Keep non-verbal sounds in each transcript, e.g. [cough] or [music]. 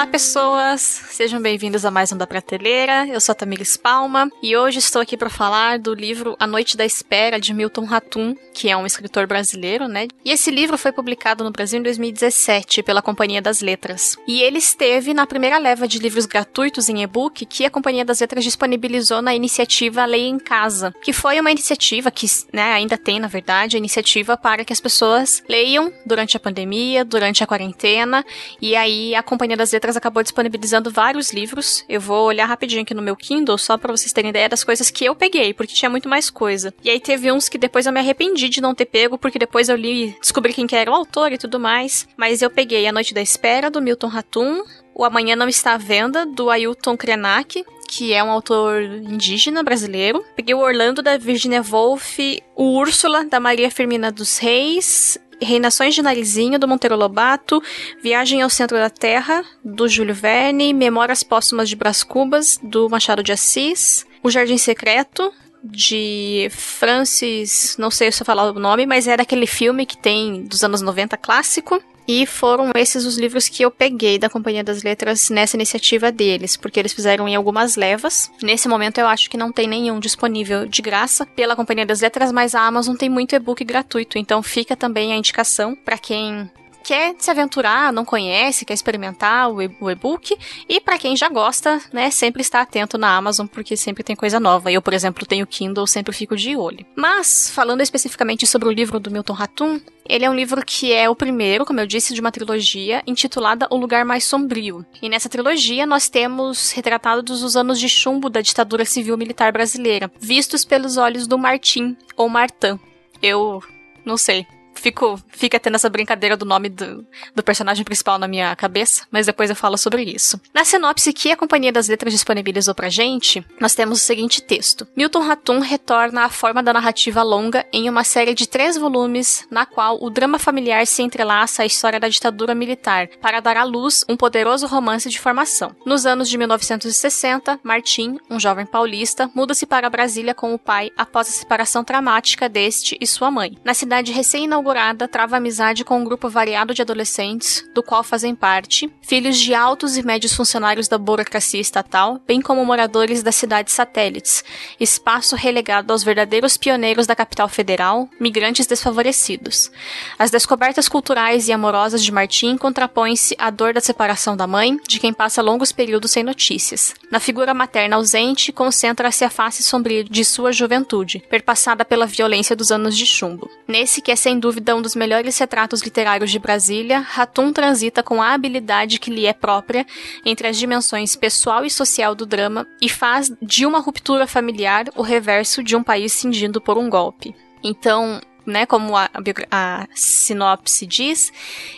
Olá, pessoas! Sejam bem-vindos a mais um da Prateleira. Eu sou a Tamires Palma e hoje estou aqui para falar do livro A Noite da Espera de Milton Ratum, que é um escritor brasileiro, né? E esse livro foi publicado no Brasil em 2017 pela Companhia das Letras. E ele esteve na primeira leva de livros gratuitos em e-book que a Companhia das Letras disponibilizou na iniciativa Lei em Casa, que foi uma iniciativa que, né, ainda tem, na verdade, a iniciativa para que as pessoas leiam durante a pandemia, durante a quarentena, e aí a Companhia das Letras acabou disponibilizando vários livros. Eu vou olhar rapidinho aqui no meu Kindle, só para vocês terem ideia das coisas que eu peguei, porque tinha muito mais coisa. E aí teve uns que depois eu me arrependi de não ter pego, porque depois eu li, descobri quem que era o autor e tudo mais. Mas eu peguei A Noite da Espera, do Milton Ratum, O Amanhã Não Está à Venda, do Ailton Krenak, que é um autor indígena brasileiro. Peguei o Orlando, da Virginia Woolf, o Úrsula, da Maria Firmina dos Reis, Reinações de Narizinho, do Monteiro Lobato, Viagem ao Centro da Terra, do Júlio Verne, Memórias Póstumas de Brás Cubas, do Machado de Assis, O Jardim Secreto, de Francis, não sei se eu falar o nome, mas é daquele filme que tem dos anos 90 clássico. E foram esses os livros que eu peguei da Companhia das Letras nessa iniciativa deles, porque eles fizeram em algumas levas. Nesse momento eu acho que não tem nenhum disponível de graça pela Companhia das Letras, mas a Amazon tem muito e-book gratuito, então fica também a indicação para quem quer se aventurar, não conhece, quer experimentar o e-book. E para quem já gosta, né, sempre está atento na Amazon, porque sempre tem coisa nova. Eu, por exemplo, tenho Kindle, sempre fico de olho. Mas, falando especificamente sobre o livro do Milton Ratum, ele é um livro que é o primeiro, como eu disse, de uma trilogia intitulada O Lugar Mais Sombrio. E nessa trilogia nós temos retratados os anos de chumbo da ditadura civil militar brasileira, vistos pelos olhos do Martim, ou Martin. Eu não sei, fico, fica tendo essa brincadeira do nome do, do personagem principal na minha cabeça, mas depois eu falo sobre isso. Na sinopse que a Companhia das Letras disponibilizou pra gente, nós temos o seguinte texto. Milton Ratum retorna à forma da narrativa longa em uma série de três volumes, na qual o drama familiar se entrelaça à história da ditadura militar, para dar à luz um poderoso romance de formação. Nos anos de 1960, Martim, um jovem paulista, muda-se para Brasília com o pai após a separação traumática deste e sua mãe. Na cidade recém-inaugurada inaugurada trava amizade com um grupo variado de adolescentes, do qual fazem parte, filhos de altos e médios funcionários da burocracia estatal, bem como moradores das cidades satélites, espaço relegado aos verdadeiros pioneiros da capital federal, migrantes desfavorecidos. As descobertas culturais e amorosas de Martim contrapõem-se à dor da separação da mãe, de quem passa longos períodos sem notícias. Na figura materna ausente, concentra-se a face sombria de sua juventude, perpassada pela violência dos anos de chumbo. Nesse que é sem dúvida dúvida um dos melhores retratos literários de Brasília, Ratum transita com a habilidade que lhe é própria entre as dimensões pessoal e social do drama e faz de uma ruptura familiar o reverso de um país cindindo por um golpe. Então, né, como a, a, sinopse diz,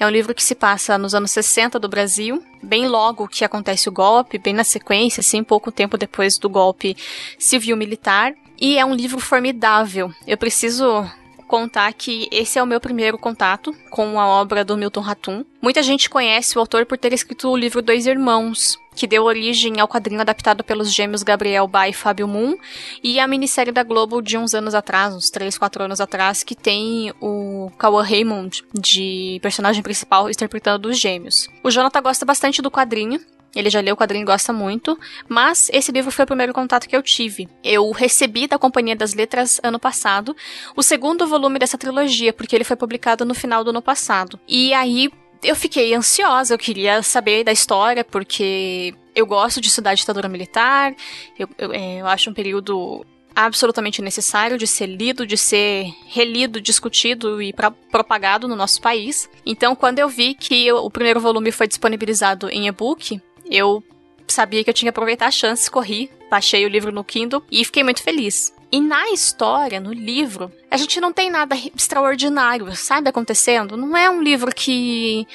é um livro que se passa nos anos 60 do Brasil, bem logo que acontece o golpe, bem na sequência, assim, pouco tempo depois do golpe civil-militar. E é um livro formidável. Eu preciso contar que esse é o meu primeiro contato com a obra do Milton Ratum. Muita gente conhece o autor por ter escrito o livro Dois Irmãos, que deu origem ao quadrinho adaptado pelos gêmeos Gabriel Ba e Fábio Moon, e a minissérie da Globo de uns anos atrás, uns 3, 4 anos atrás, que tem o Cauã Raymond de personagem principal interpretando os gêmeos. O Jonathan gosta bastante do quadrinho, ele já leu o quadrinho e gosta muito, mas esse livro foi o primeiro contato que eu tive. Eu recebi da Companhia das Letras ano passado o segundo volume dessa trilogia, porque ele foi publicado no final do ano passado. E aí eu fiquei ansiosa, eu queria saber da história, porque eu gosto de estudar ditadura militar, eu, eu, é, eu acho um período absolutamente necessário de ser lido, de ser relido, discutido e pra, propagado no nosso país. Então, quando eu vi que o primeiro volume foi disponibilizado em e-book, eu sabia que eu tinha que aproveitar a chance, corri, baixei o livro no Kindle e fiquei muito feliz. E na história, no livro, a gente não tem nada extraordinário, sabe, acontecendo. Não é um livro que,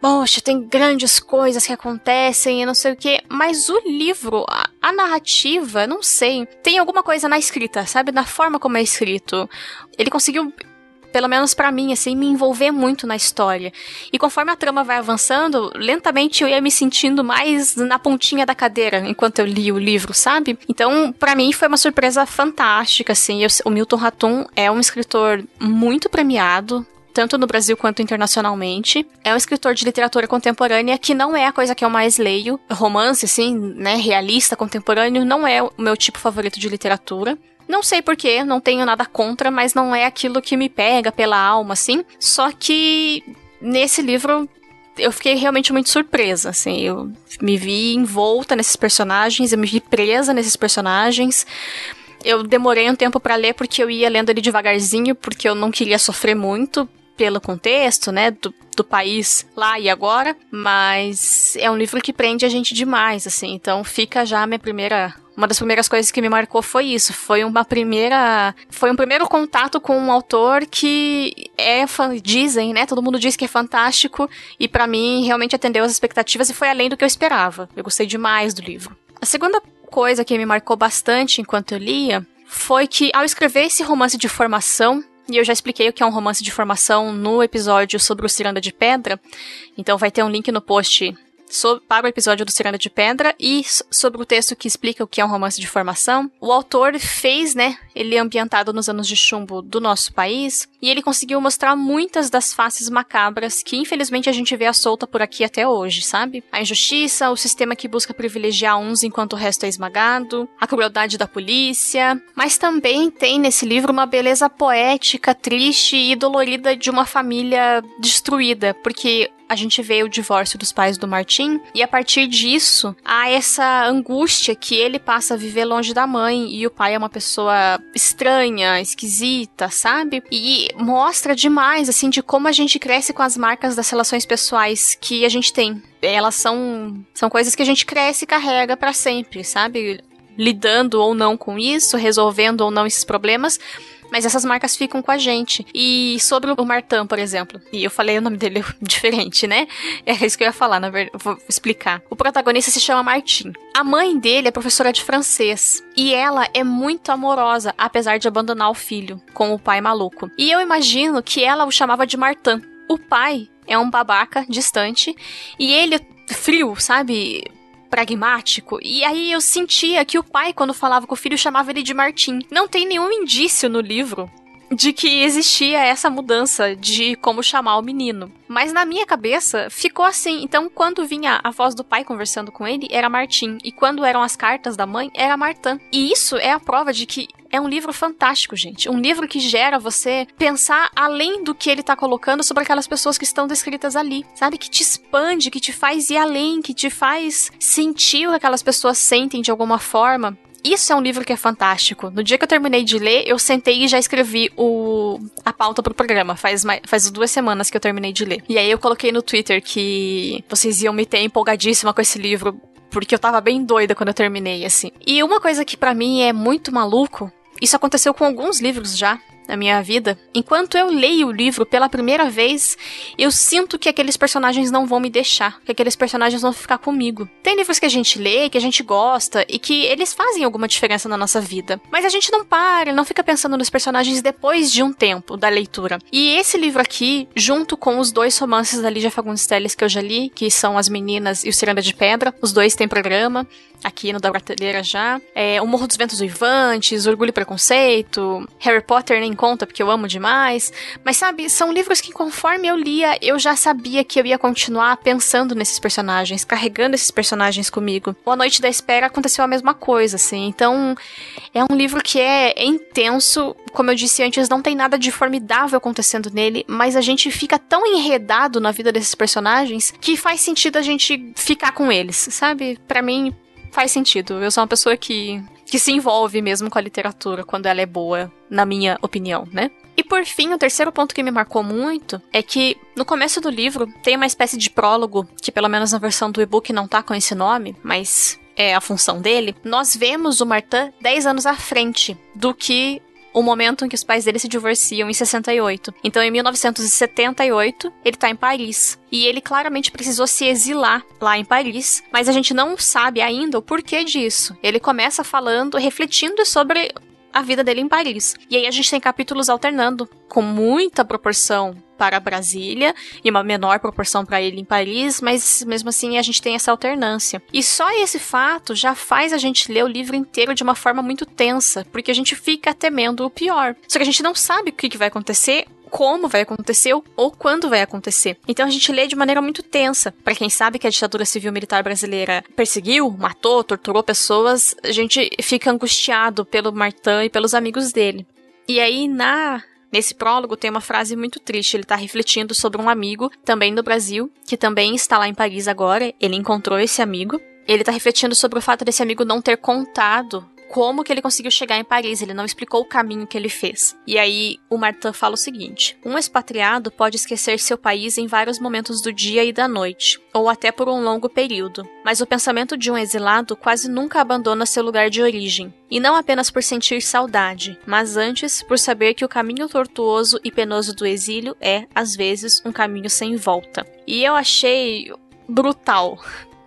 poxa, tem grandes coisas que acontecem e não sei o que. Mas o livro, a, a, narrativa, não sei. Tem alguma coisa na escrita, sabe? Na forma como é escrito. Ele conseguiu pelo menos para mim, assim, me envolver muito na história. E conforme a trama vai avançando, lentamente eu ia me sentindo mais na pontinha da cadeira enquanto eu li o livro, sabe? Então, para mim foi uma surpresa fantástica, assim. Eu, o Milton Ratum é um escritor muito premiado, tanto no Brasil quanto internacionalmente. É um escritor de literatura contemporânea que não é a coisa que eu mais leio. Romance, assim, né, realista, contemporâneo, não é o meu tipo favorito de literatura. Não sei porquê, não tenho nada contra, mas não é aquilo que me pega pela alma, assim. Só que nesse livro eu fiquei realmente muito surpresa, assim, eu me vi envolta nesses personagens, eu me vi presa nesses personagens. Eu demorei um tempo para ler porque eu ia lendo ele devagarzinho, porque eu não queria sofrer muito pelo contexto, né, do, do país lá e agora, mas é um livro que prende a gente demais, assim, então fica já a minha primeira uma das primeiras coisas que me marcou foi isso. Foi uma primeira. Foi um primeiro contato com um autor que é. Dizem, né? Todo mundo diz que é fantástico. E para mim, realmente atendeu as expectativas e foi além do que eu esperava. Eu gostei demais do livro. A segunda coisa que me marcou bastante enquanto eu lia foi que, ao escrever esse romance de formação, e eu já expliquei o que é um romance de formação no episódio sobre o Ciranda de Pedra, então vai ter um link no post sobre, para o episódio do Ciranda de Pedra e sobre o texto que explica o que é um romance de formação. O autor fez, né, ele é ambientado nos anos de chumbo do nosso país, e ele conseguiu mostrar muitas das faces macabras que infelizmente a gente vê à solta por aqui até hoje, sabe? A injustiça, o sistema que busca privilegiar uns enquanto o resto é esmagado, a crueldade da polícia, mas também tem nesse livro uma beleza poética, triste e dolorida de uma família destruída, porque a gente vê o divórcio dos pais do Martin e a partir disso há essa angústia que ele passa a viver longe da mãe e o pai é uma pessoa estranha, esquisita, sabe? E mostra demais assim de como a gente cresce com as marcas das relações pessoais que a gente tem. Elas são são coisas que a gente cresce e carrega para sempre, sabe? Lidando ou não com isso, resolvendo ou não esses problemas, mas essas marcas ficam com a gente. E sobre o Martin, por exemplo, e eu falei o nome dele [laughs] diferente, né? É isso que eu ia falar, na verdade, vou explicar. O protagonista se chama Martin. A mãe dele é professora de francês e ela é muito amorosa, apesar de abandonar o filho com o pai maluco. E eu imagino que ela o chamava de Martin. O pai é um babaca distante e ele frio, sabe? Pragmático. E aí eu sentia que o pai, quando falava com o filho, chamava ele de Martim. Não tem nenhum indício no livro de que existia essa mudança de como chamar o menino. Mas na minha cabeça ficou assim. Então, quando vinha a voz do pai conversando com ele, era Martim. E quando eram as cartas da mãe, era Martã. E isso é a prova de que é um livro fantástico, gente. Um livro que gera você pensar além do que ele tá colocando sobre aquelas pessoas que estão descritas ali. Sabe? Que te expande, que te faz ir além, que te faz sentir o que aquelas pessoas sentem de alguma forma. Isso é um livro que é fantástico. No dia que eu terminei de ler, eu sentei e já escrevi o a pauta pro programa. Faz, faz duas semanas que eu terminei de ler. E aí eu coloquei no Twitter que vocês iam me ter empolgadíssima com esse livro. Porque eu tava bem doida quando eu terminei, assim. E uma coisa que para mim é muito maluco isso aconteceu com alguns livros já na minha vida. Enquanto eu leio o livro pela primeira vez, eu sinto que aqueles personagens não vão me deixar, que aqueles personagens vão ficar comigo. Tem livros que a gente lê, que a gente gosta e que eles fazem alguma diferença na nossa vida, mas a gente não para, não fica pensando nos personagens depois de um tempo da leitura. E esse livro aqui, junto com os dois romances da Lígia Fagundes Telles que eu já li, que são As Meninas e o Ciranda de Pedra, os dois têm programa aqui no da Brasileira já. É, o Morro dos Ventos Uivantes, Orgulho e Preconceito, Harry Potter nem conta porque eu amo demais. Mas sabe, são livros que conforme eu lia, eu já sabia que eu ia continuar pensando nesses personagens, carregando esses personagens comigo. O A Noite da Espera aconteceu a mesma coisa, assim. Então, é um livro que é, é intenso, como eu disse antes, não tem nada de formidável acontecendo nele, mas a gente fica tão enredado na vida desses personagens que faz sentido a gente ficar com eles, sabe? Para mim, faz sentido. Eu sou uma pessoa que, que se envolve mesmo com a literatura quando ela é boa, na minha opinião, né? E por fim, o terceiro ponto que me marcou muito é que no começo do livro tem uma espécie de prólogo, que pelo menos na versão do e-book não tá com esse nome, mas é a função dele. Nós vemos o Martin 10 anos à frente do que o momento em que os pais dele se divorciam em 68. Então, em 1978, ele tá em Paris. E ele claramente precisou se exilar lá em Paris, mas a gente não sabe ainda o porquê disso. Ele começa falando, refletindo sobre a vida dele em Paris. E aí a gente tem capítulos alternando, com muita proporção para Brasília e uma menor proporção para ele em Paris, mas mesmo assim a gente tem essa alternância. E só esse fato já faz a gente ler o livro inteiro de uma forma muito tensa, porque a gente fica temendo o pior. Só que a gente não sabe o que, vai acontecer como vai acontecer ou quando vai acontecer. Então a gente lê de maneira muito tensa. Para quem sabe que a ditadura civil militar brasileira perseguiu, matou, torturou pessoas, a gente fica angustiado pelo Martin e pelos amigos dele. E aí na Nesse prólogo tem uma frase muito triste. Ele está refletindo sobre um amigo, também do Brasil, que também está lá em Paris agora. Ele encontrou esse amigo. Ele está refletindo sobre o fato desse amigo não ter contado como que ele conseguiu chegar em Paris, ele não explicou o caminho que ele fez. E aí o Martin fala o seguinte: um expatriado pode esquecer seu país em vários momentos do dia e da noite, ou até por um longo período, mas o pensamento de um exilado quase nunca abandona seu lugar de origem. E não apenas por sentir saudade, mas antes por saber que o caminho tortuoso e penoso do exílio é, às vezes, um caminho sem volta. E eu achei brutal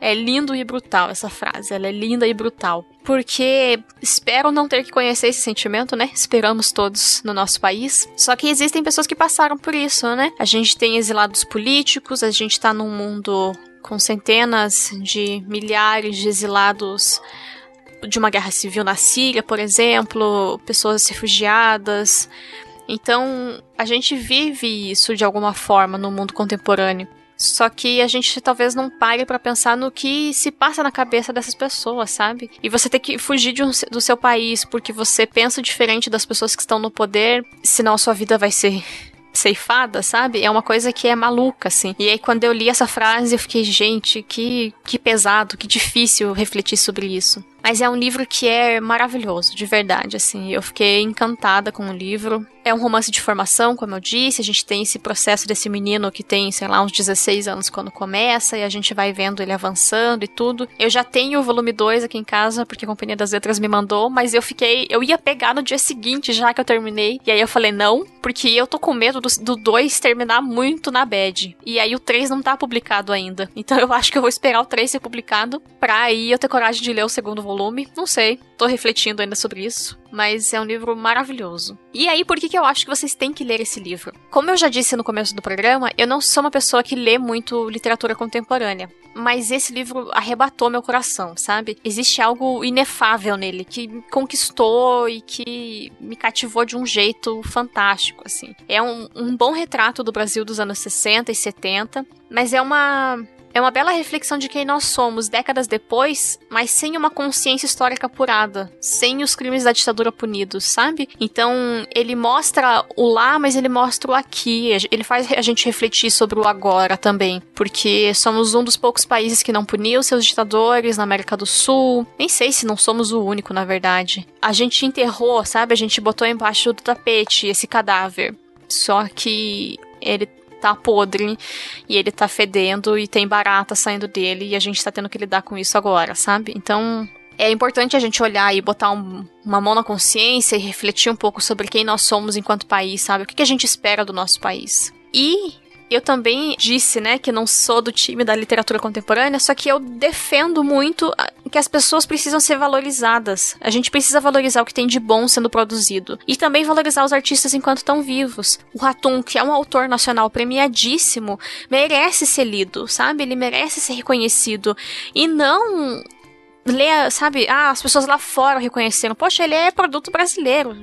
é lindo e brutal essa frase, ela é linda e brutal. Porque espero não ter que conhecer esse sentimento, né? Esperamos todos no nosso país. Só que existem pessoas que passaram por isso, né? A gente tem exilados políticos, a gente tá num mundo com centenas de milhares de exilados de uma guerra civil na Síria, por exemplo, pessoas refugiadas. Então, a gente vive isso de alguma forma no mundo contemporâneo. Só que a gente talvez não pare para pensar no que se passa na cabeça dessas pessoas, sabe? E você ter que fugir um, do seu país porque você pensa diferente das pessoas que estão no poder, senão a sua vida vai ser [laughs] ceifada, sabe? É uma coisa que é maluca, assim. E aí, quando eu li essa frase, eu fiquei, gente, que, que pesado, que difícil refletir sobre isso. Mas é um livro que é maravilhoso, de verdade, assim. Eu fiquei encantada com o livro. É um romance de formação, como eu disse. A gente tem esse processo desse menino que tem, sei lá, uns 16 anos quando começa, e a gente vai vendo ele avançando e tudo. Eu já tenho o volume 2 aqui em casa, porque a Companhia das Letras me mandou, mas eu fiquei. Eu ia pegar no dia seguinte, já que eu terminei. E aí eu falei, não, porque eu tô com medo do 2 terminar muito na bad. E aí o 3 não tá publicado ainda. Então eu acho que eu vou esperar o 3 ser publicado pra aí eu ter coragem de ler o segundo volume volume. Não sei, tô refletindo ainda sobre isso, mas é um livro maravilhoso. E aí, por que, que eu acho que vocês têm que ler esse livro? Como eu já disse no começo do programa, eu não sou uma pessoa que lê muito literatura contemporânea. Mas esse livro arrebatou meu coração, sabe? Existe algo inefável nele que me conquistou e que me cativou de um jeito fantástico, assim. É um, um bom retrato do Brasil dos anos 60 e 70, mas é uma é uma bela reflexão de quem nós somos décadas depois, mas sem uma consciência histórica apurada, sem os crimes da ditadura punidos, sabe? Então, ele mostra o lá, mas ele mostra o aqui. Ele faz a gente refletir sobre o agora também, porque somos um dos poucos países que não puniu seus ditadores na América do Sul. Nem sei se não somos o único, na verdade. A gente enterrou, sabe? A gente botou embaixo do tapete esse cadáver. Só que ele tá podre e ele tá fedendo e tem barata saindo dele e a gente tá tendo que lidar com isso agora, sabe? Então, é importante a gente olhar e botar um, uma mão na consciência e refletir um pouco sobre quem nós somos enquanto país, sabe? O que, que a gente espera do nosso país. E eu também disse, né, que não sou do time da literatura contemporânea, só que eu defendo muito que as pessoas precisam ser valorizadas. A gente precisa valorizar o que tem de bom sendo produzido. E também valorizar os artistas enquanto estão vivos. O Ratum, que é um autor nacional premiadíssimo, merece ser lido, sabe? Ele merece ser reconhecido. E não ler, sabe, ah, as pessoas lá fora reconheceram. Poxa, ele é produto brasileiro.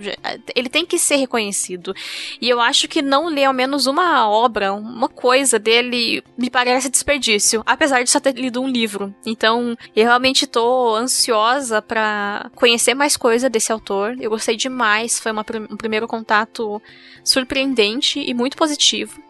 Ele tem que ser reconhecido. E eu acho que não ler ao menos uma obra, uma coisa dele, me parece desperdício. Apesar de só ter lido um livro. Então, eu realmente tô ansiosa para conhecer mais coisa desse autor. Eu gostei demais. Foi uma, um primeiro contato surpreendente e muito positivo.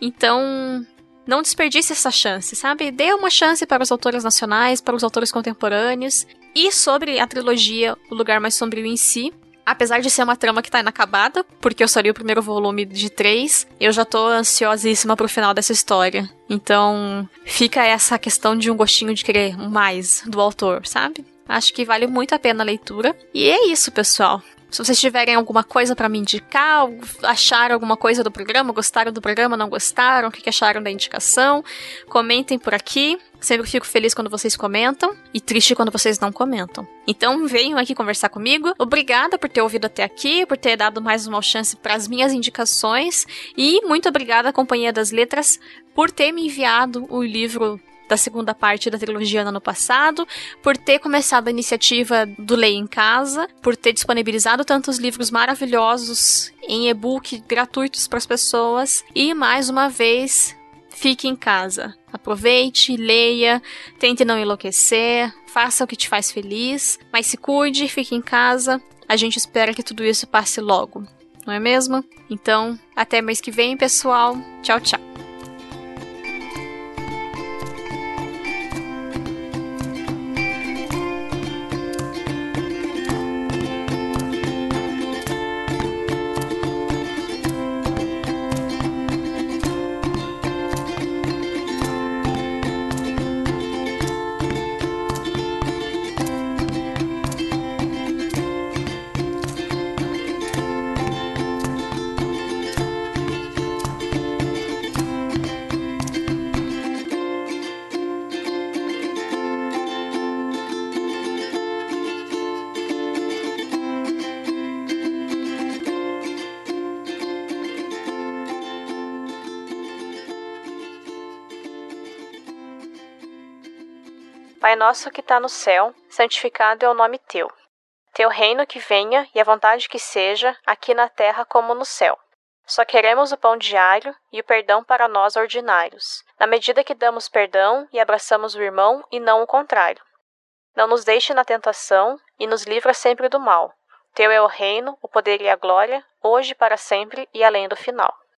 Então, não desperdice essa chance, sabe? Dê uma chance para os autores nacionais, para os autores contemporâneos. E sobre a trilogia O Lugar Mais Sombrio em si, apesar de ser uma trama que tá inacabada, porque eu só li o primeiro volume de três, eu já tô ansiosíssima pro final dessa história. Então, fica essa questão de um gostinho de querer mais do autor, sabe? Acho que vale muito a pena a leitura. E é isso, pessoal. Se vocês tiverem alguma coisa para me indicar, acharam alguma coisa do programa, gostaram do programa, não gostaram, o que acharam da indicação, comentem por aqui. Sempre fico feliz quando vocês comentam e triste quando vocês não comentam. Então venham aqui conversar comigo. Obrigada por ter ouvido até aqui, por ter dado mais uma chance para as minhas indicações e muito obrigada à Companhia das Letras por ter me enviado o livro da segunda parte da trilogia no ano passado, por ter começado a iniciativa do Leia em Casa, por ter disponibilizado tantos livros maravilhosos em e-book gratuitos para as pessoas. E mais uma vez, fique em casa. Aproveite, leia, tente não enlouquecer, faça o que te faz feliz, mas se cuide, fique em casa. A gente espera que tudo isso passe logo, não é mesmo? Então, até mês que vem, pessoal. Tchau, tchau. Pai nosso que está no céu, santificado é o nome teu. Teu reino que venha e a vontade que seja, aqui na terra como no céu. Só queremos o pão diário e o perdão para nós ordinários, na medida que damos perdão e abraçamos o irmão e não o contrário. Não nos deixe na tentação e nos livra sempre do mal. Teu é o reino, o poder e a glória, hoje para sempre e além do final.